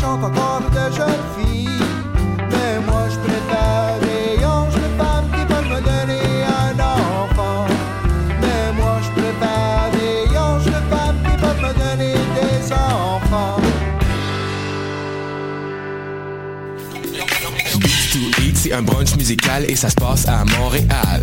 chante encore de jeunes filles. Mais moi je préfère les anges de femmes qui peuvent me donner un enfant. Mais moi je préfère les anges de femmes qui peuvent me donner des enfants. Beats to Eat, c'est un brunch musical et ça se passe à Montréal.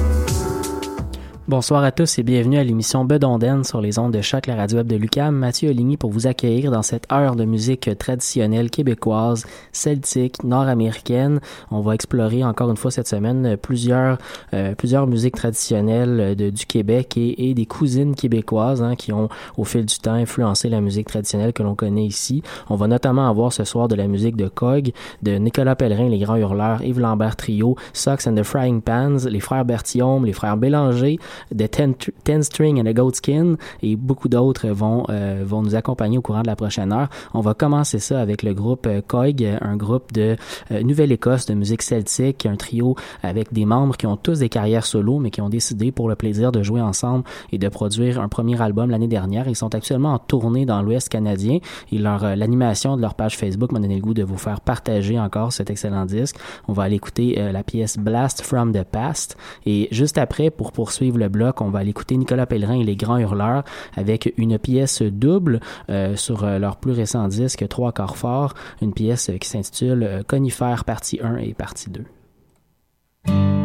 Bonsoir à tous et bienvenue à l'émission Bedonden sur les ondes de choc, la radio web de Lucam. Mathieu Oligny pour vous accueillir dans cette heure de musique traditionnelle québécoise, celtique, nord-américaine. On va explorer encore une fois cette semaine plusieurs euh, plusieurs musiques traditionnelles du Québec et, des cousines québécoises hein, qui ont au fil du temps influencé la musique traditionnelle que l'on connaît ici. On va notamment avoir ce soir de la musique de Cog, de Nicolas Pellerin, les Grands Hurleurs, Yves Lambert Trio, Socks and the Frying Pans, les frères Berthiaume, les frères Bélanger, de Ten, Ten String and a Goat Skin et beaucoup d'autres vont euh, vont nous accompagner au courant de la prochaine heure. On va commencer ça avec le groupe euh, Coig, un groupe de euh, Nouvelle-Écosse de musique celtique, un trio avec des membres qui ont tous des carrières solo mais qui ont décidé pour le plaisir de jouer ensemble et de produire un premier album l'année dernière. Ils sont actuellement en tournée dans l'Ouest canadien et leur euh, l'animation de leur page Facebook m'a donné le goût de vous faire partager encore cet excellent disque. On va aller écouter euh, la pièce Blast from the Past et juste après pour poursuivre le bloc, on va aller écouter Nicolas Pellerin et les Grands Hurleurs avec une pièce double euh, sur euh, leur plus récent disque Trois corps forts, une pièce euh, qui s'intitule Conifère partie 1 et partie 2.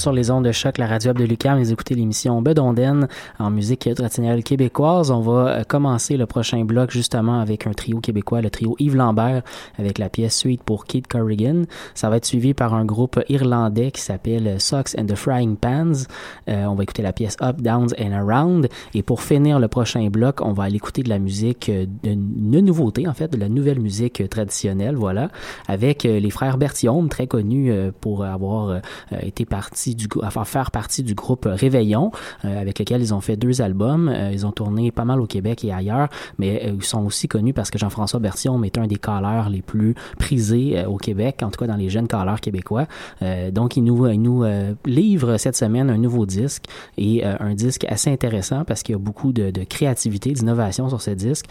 Sur les ondes de choc, la radio de Lucam, vous écoutez l'émission Bedonden en musique traditionnelle québécoise. On va euh, commencer le prochain bloc justement avec un trio québécois, le trio Yves Lambert, avec la pièce Suite pour Kate Corrigan. Ça va être suivi par un groupe irlandais qui s'appelle Socks and the Frying Pans. Euh, on va écouter la pièce Up, Downs and Around. Et pour finir le prochain bloc, on va aller écouter de la musique, euh, de nouveauté en fait, de la nouvelle musique traditionnelle, voilà, avec les frères Berthiaume, très connus pour avoir été partis du, enfin, faire partie du groupe Réveillon, euh, avec lequel ils ont fait deux albums. Euh, ils ont tourné pas mal au Québec et ailleurs, mais euh, ils sont aussi connus parce que Jean-François Bertillon est un des calleurs les plus prisés au Québec, en tout cas dans les jeunes calleurs québécois. donc, il nous, il nous livre cette semaine un nouveau disque et un disque assez intéressant parce qu'il y a beaucoup de, de créativité, d'innovation sur ce disque.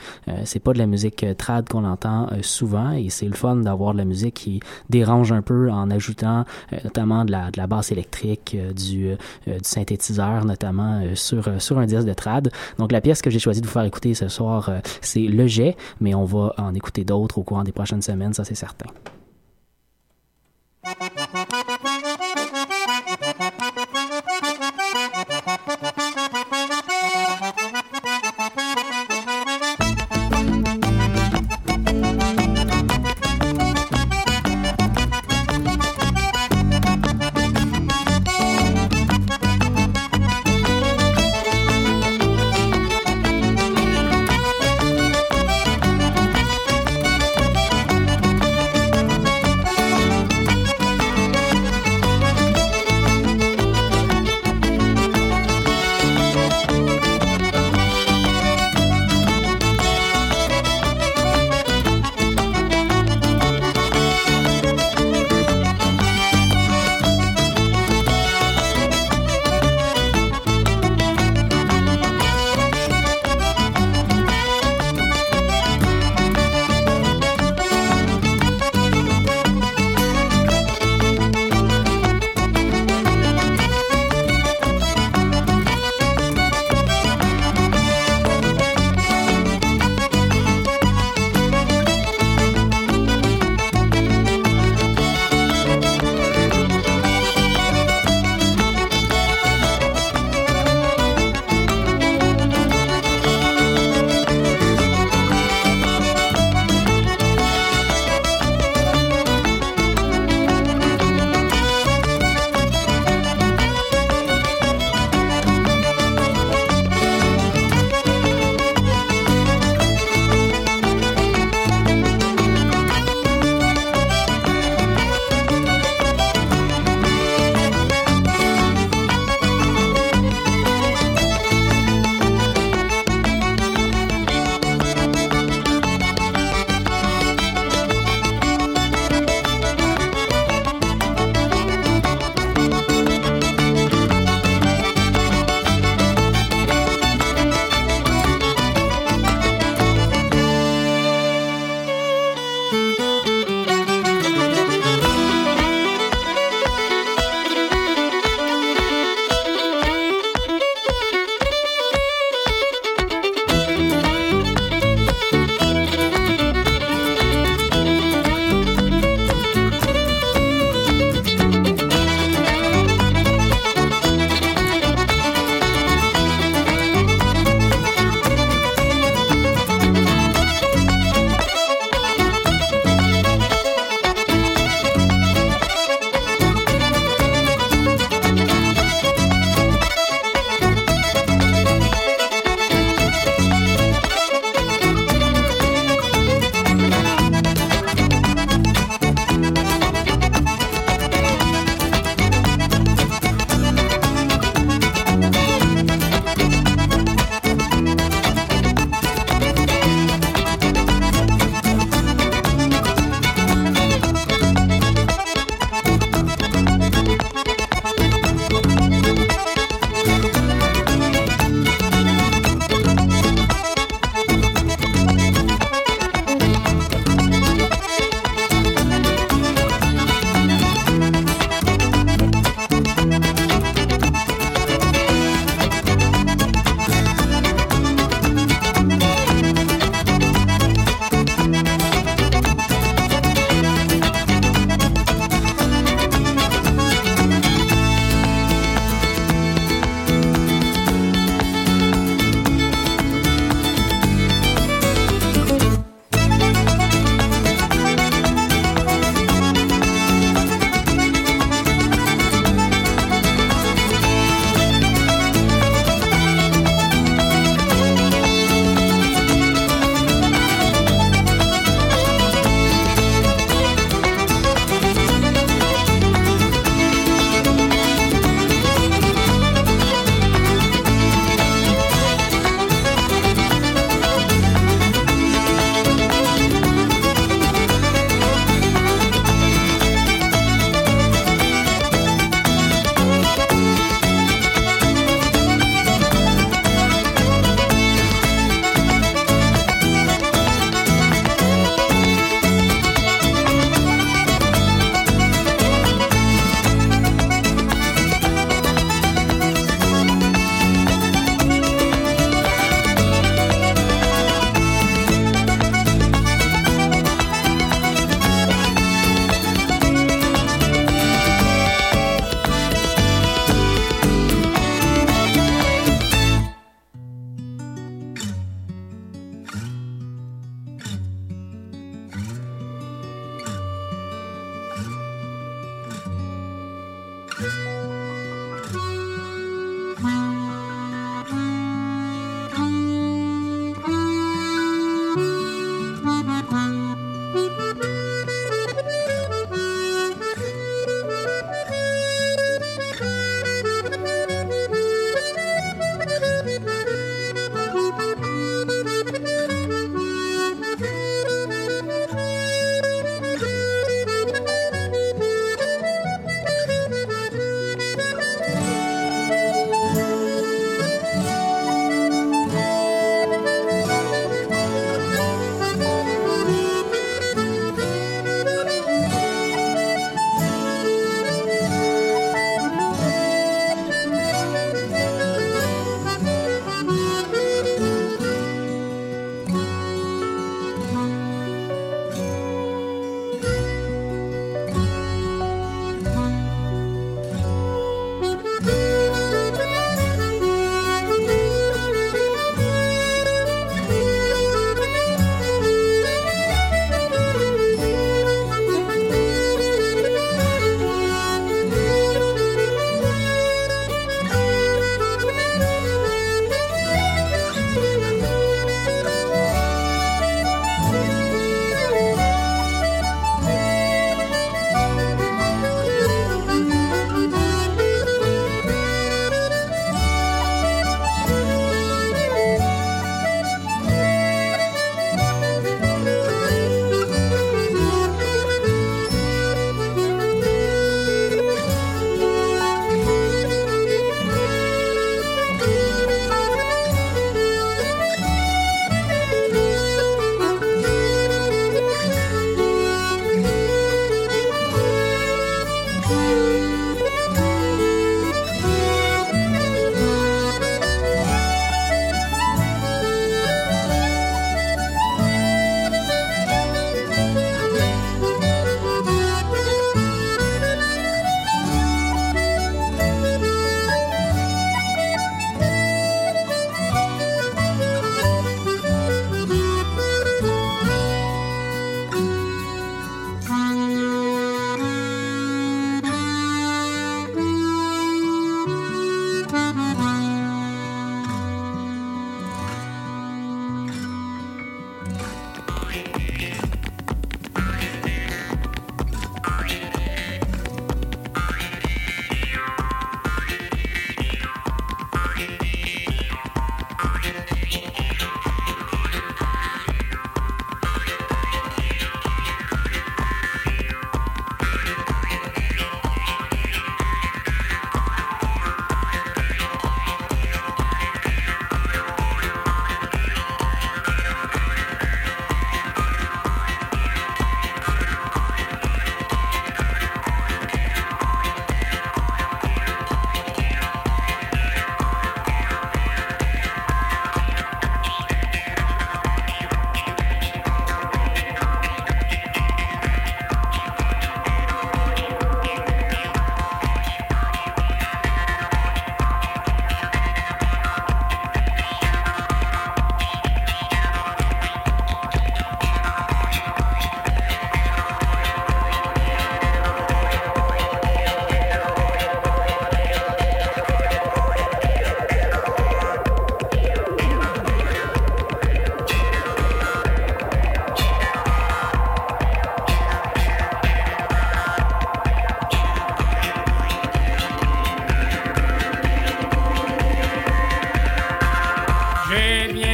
c'est pas de la musique trad qu'on entend souvent et c'est le fun d'avoir de la musique qui dérange un peu en ajoutant notamment de la, de la basse électrique euh, du, euh, du, synthétiseur, notamment euh, sur, un disque de trad. Donc la pièce que j'ai choisi de vous faire écouter ce soir, c'est Le Jet, mais on va en écouter d'autres au cours des prochaines semaines, ça c'est certain.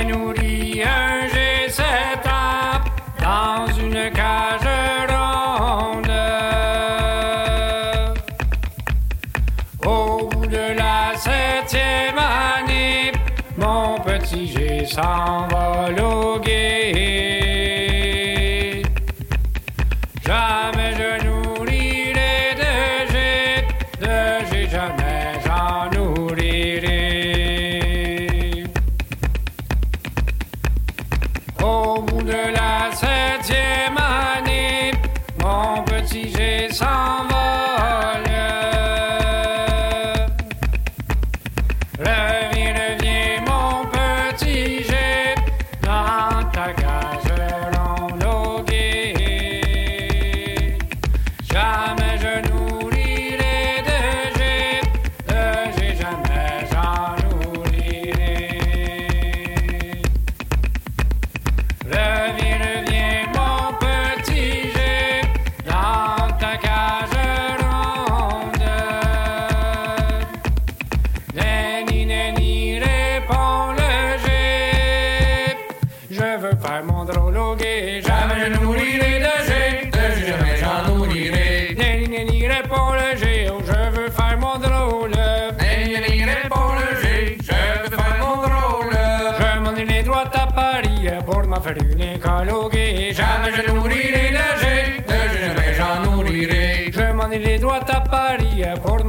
Jamais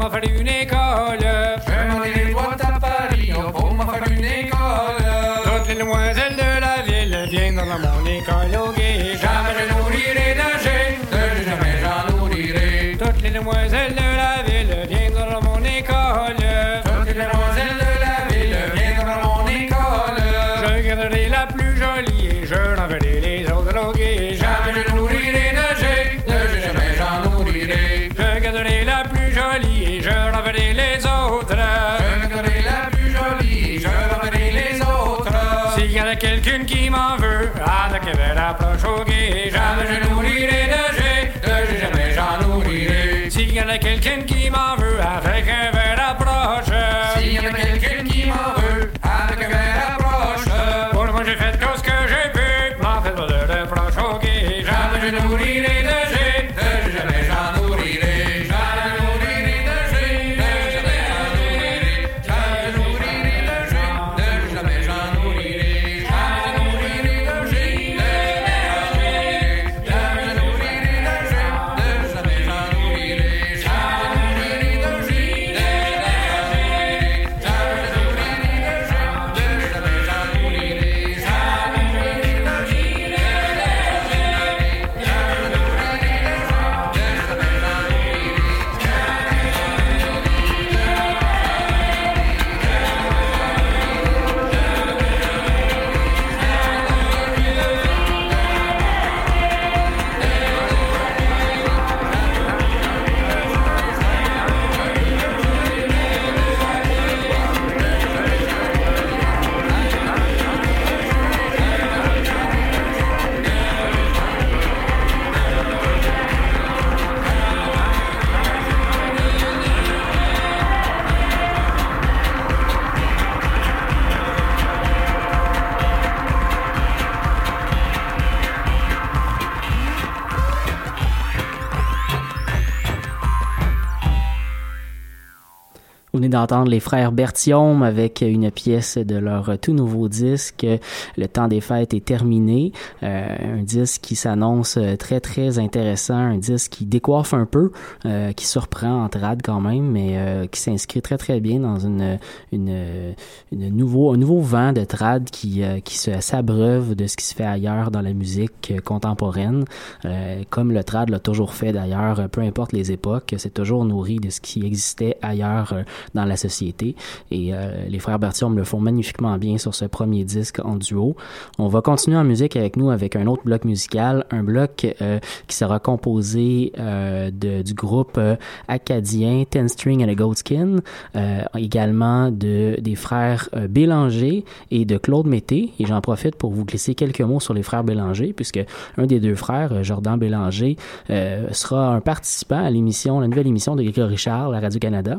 pour m'en faire une école. Je m'en doigts à Paris pour m'en faire une école. Toutes les demoiselles de la ville viennent dans mon école au. Jamais je nourrirai le G, de jamais j'en nourrirai. Toutes les demoiselles de la ville viennent dans mon école. D'entendre les frères Berthiaume avec une pièce de leur tout nouveau disque. Le temps des fêtes est terminé. Euh, un disque qui s'annonce très très intéressant, un disque qui décoiffe un peu, euh, qui surprend en trad quand même, mais euh, qui s'inscrit très très bien dans une, une, une nouveau, un nouveau vent de trad qui, qui se s'abreuve de ce qui se fait ailleurs dans la musique contemporaine, comme le trad l'a toujours fait d'ailleurs, peu importe les époques, c'est toujours nourri de ce qui existait ailleurs dans la société. Et euh, les frères Bertium le font magnifiquement bien sur ce premier disque en duo. On va continuer en musique avec nous avec un autre bloc musical, un bloc euh, qui sera composé euh, de, du groupe euh, acadien Ten String and a Goat Skin, euh, également de des frères euh, Bélanger et de Claude Mété. Et j'en profite pour vous glisser quelques mots sur les frères Bélanger, puisque un des deux frères, Jordan Bélanger, sera un participant à l'émission, la nouvelle émission de Grégory Charles à Radio-Canada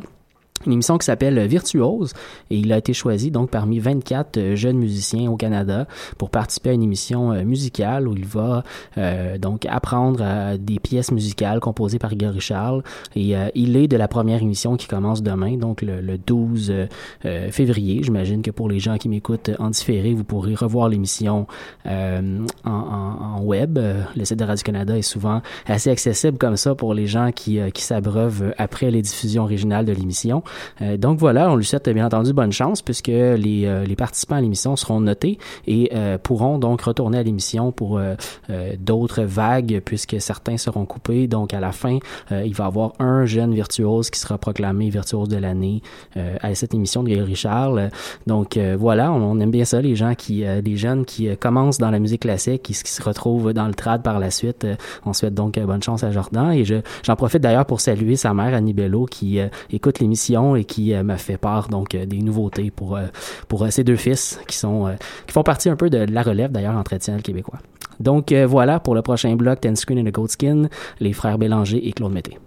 une émission qui s'appelle Virtuose et il a été choisi donc parmi 24 euh, jeunes musiciens au Canada pour participer à une émission euh, musicale où il va euh, donc apprendre euh, des pièces musicales composées par Gary Charles et il est de la première émission qui commence demain donc le, le 12 euh, euh, février. J'imagine que pour les gens qui m'écoutent en différé vous pourrez revoir l'émission en, en, en web. Le site de Radio-Canada est souvent assez accessible comme ça pour les gens qui, qui s'abreuvent après les diffusions originales de l'émission euh, donc voilà, on lui souhaite bien entendu bonne chance puisque les, euh, participants à l'émission seront notés et euh, pourront donc retourner à l'émission pour d'autres vagues puisque certains seront coupés. Donc à la fin, il va y avoir un jeune virtuose qui sera proclamé virtuose de l'année à cette émission de Grégory Charles. Donc voilà, on, aime bien ça, les gens qui, les jeunes qui commencent dans la musique classique, qui, qui se retrouvent dans le trad par la suite. On souhaite donc bonne chance à Jordan et je, j'en profite d'ailleurs pour saluer sa mère Annie Bello qui écoute l'émission et qui euh, m'a fait part donc euh, des nouveautés pour euh, pour ses deux fils qui font partie un peu de la relève d'ailleurs entretien le québécois. Donc voilà pour le prochain bloc Ten Screen and a Goat Skin, les frères Bélanger et Claude Mété.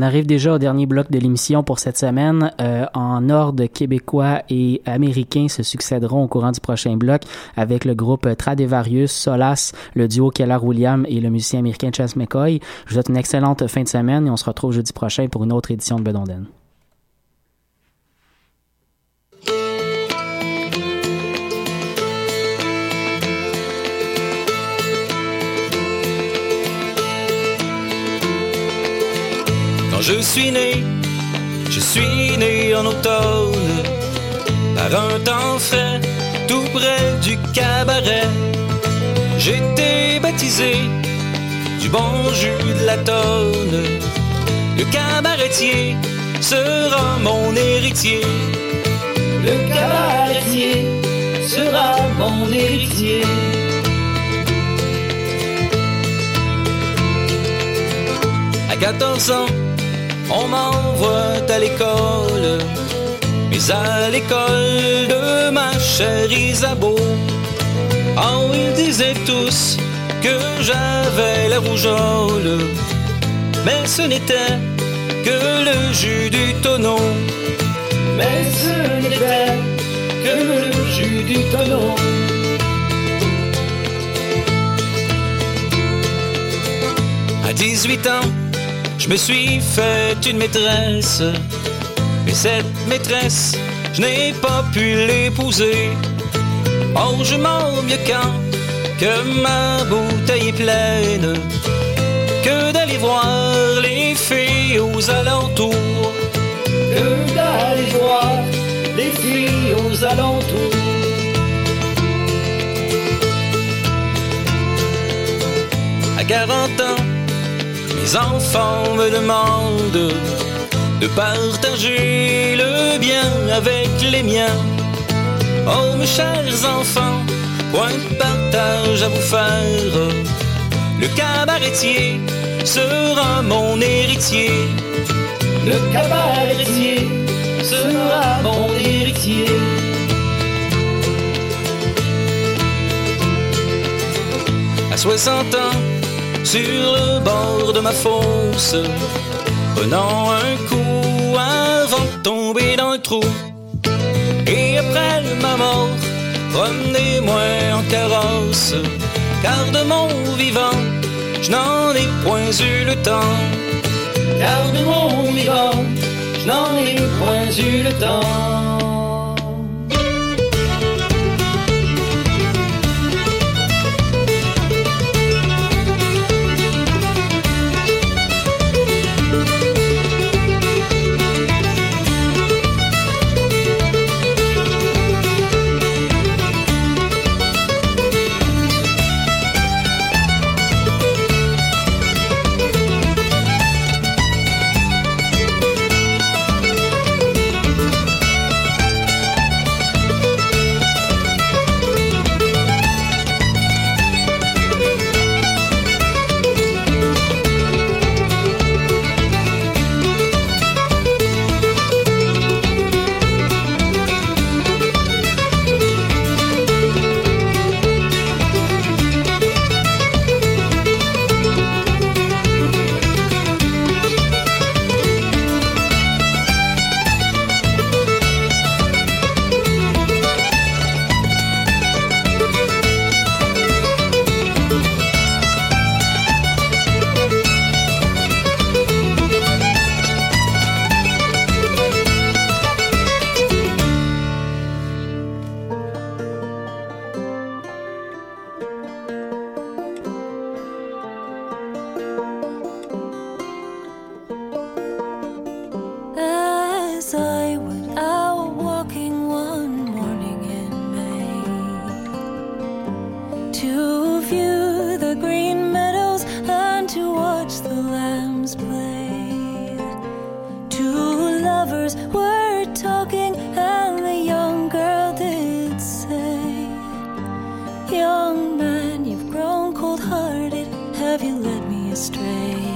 On arrive déjà au dernier bloc de l'émission pour cette semaine. Euh, en ordre, québécois et américains se succéderont au courant du prochain bloc avec le groupe Tradevarius, Solas, le duo Keller William et le musicien américain Chas McCoy. Je vous souhaite une excellente fin de semaine et on se retrouve jeudi prochain pour une autre édition de Bedonden. Je suis né, je suis né en automne, par un temps frais, tout près du cabaret. J'étais baptisé du bon jus de la tonne. Le cabaretier sera mon héritier. Le cabaretier sera mon héritier. À 14 ans, on m'envoie à l'école, mais à l'école de ma chère Isabeau. Oh, ils disaient tous que j'avais la rougeole, mais ce n'était que le jus du tonneau. Mais ce n'était que le jus du tonneau. À 18 ans, je me suis fait une maîtresse, mais cette maîtresse, je n'ai pas pu l'épouser. Oh, je m'en mieux quand que ma bouteille est pleine, que d'aller voir les filles aux alentours, que d'aller voir les filles aux alentours. À 40 ans, mes enfants me demandent de partager le bien avec les miens. Oh mes chers enfants, point de partage à vous faire. Le cabaretier sera mon héritier. Le cabaretier sera mon héritier. À 60 ans, sur le bord de ma fosse, prenant un coup avant de tomber dans le trou. Et après ma mort, promenez-moi en carrosse, car de mon vivant, je n'en ai point eu le temps. Car de mon vivant, je n'en ai point eu le temps. Have you led me astray?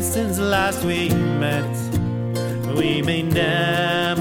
Since last we met. We may never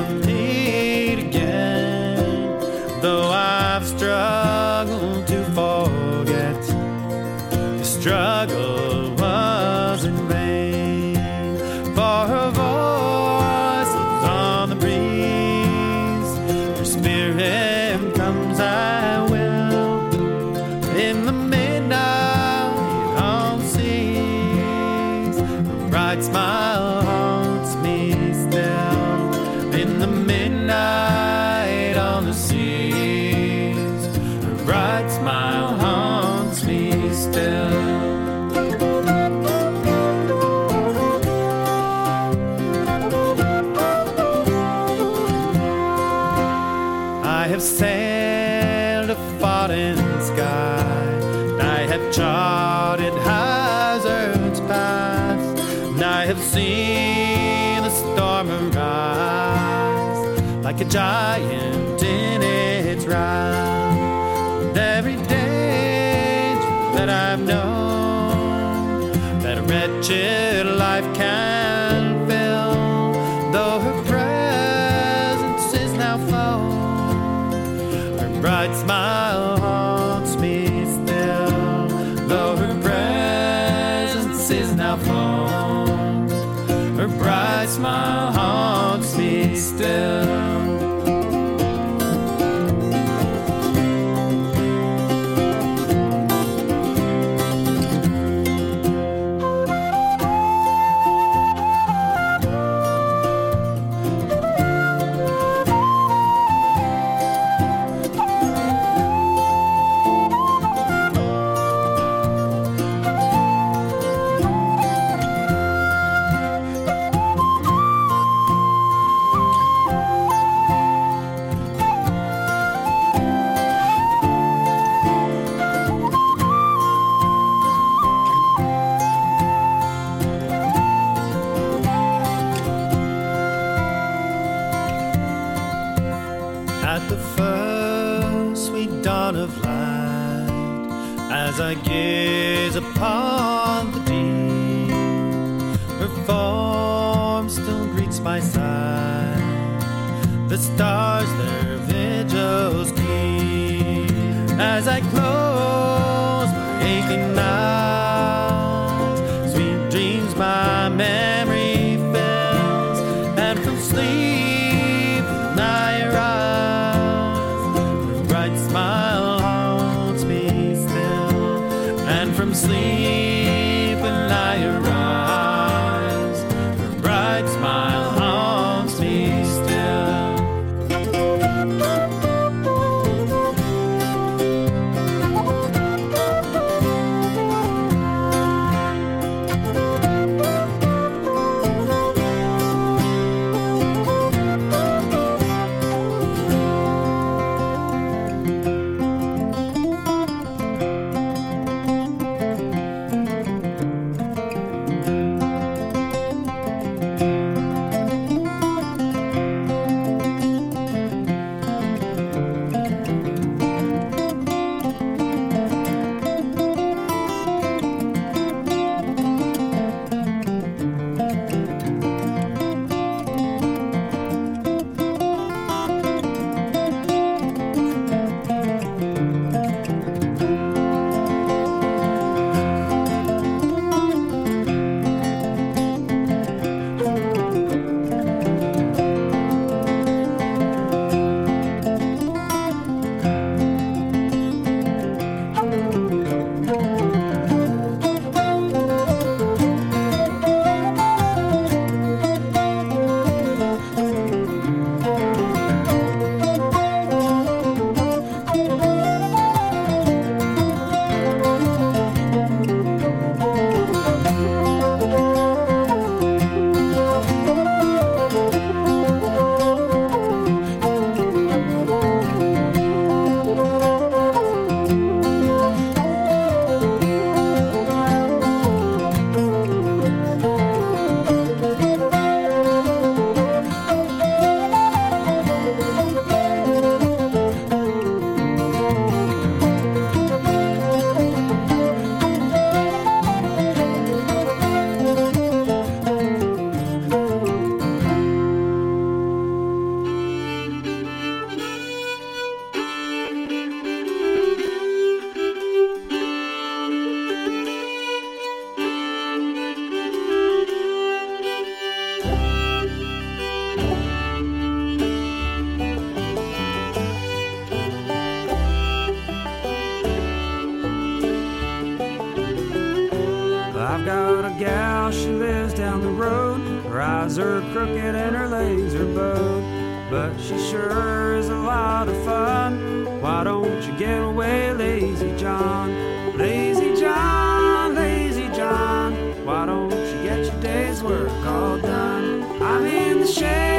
John? Lazy John, lazy John. Why don't you get your day's work all done? I'm in the shade,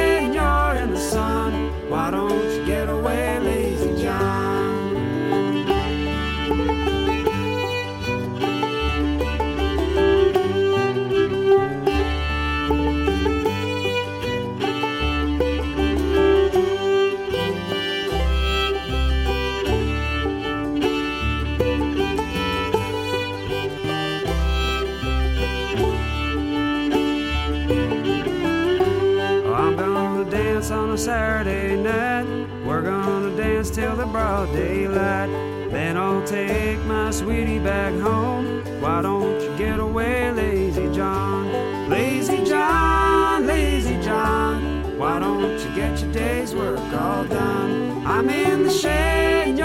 daylight. Then I'll take my sweetie back home. Why don't you get away, lazy John? Lazy John, lazy John. Why don't you get your day's work all done? I'm in the shade,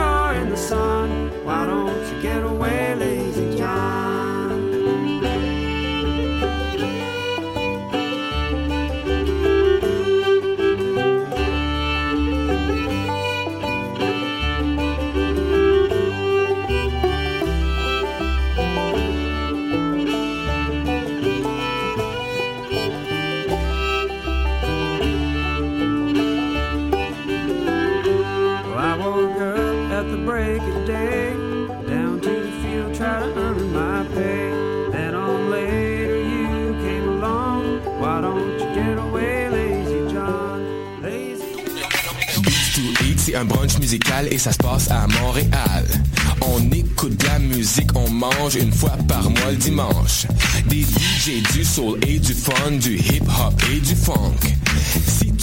un brunch musical et ça se passe à Montréal. On écoute de la musique, on mange une fois par mois le dimanche. Des DJ, du soul et du fun, du hip hop et du funk.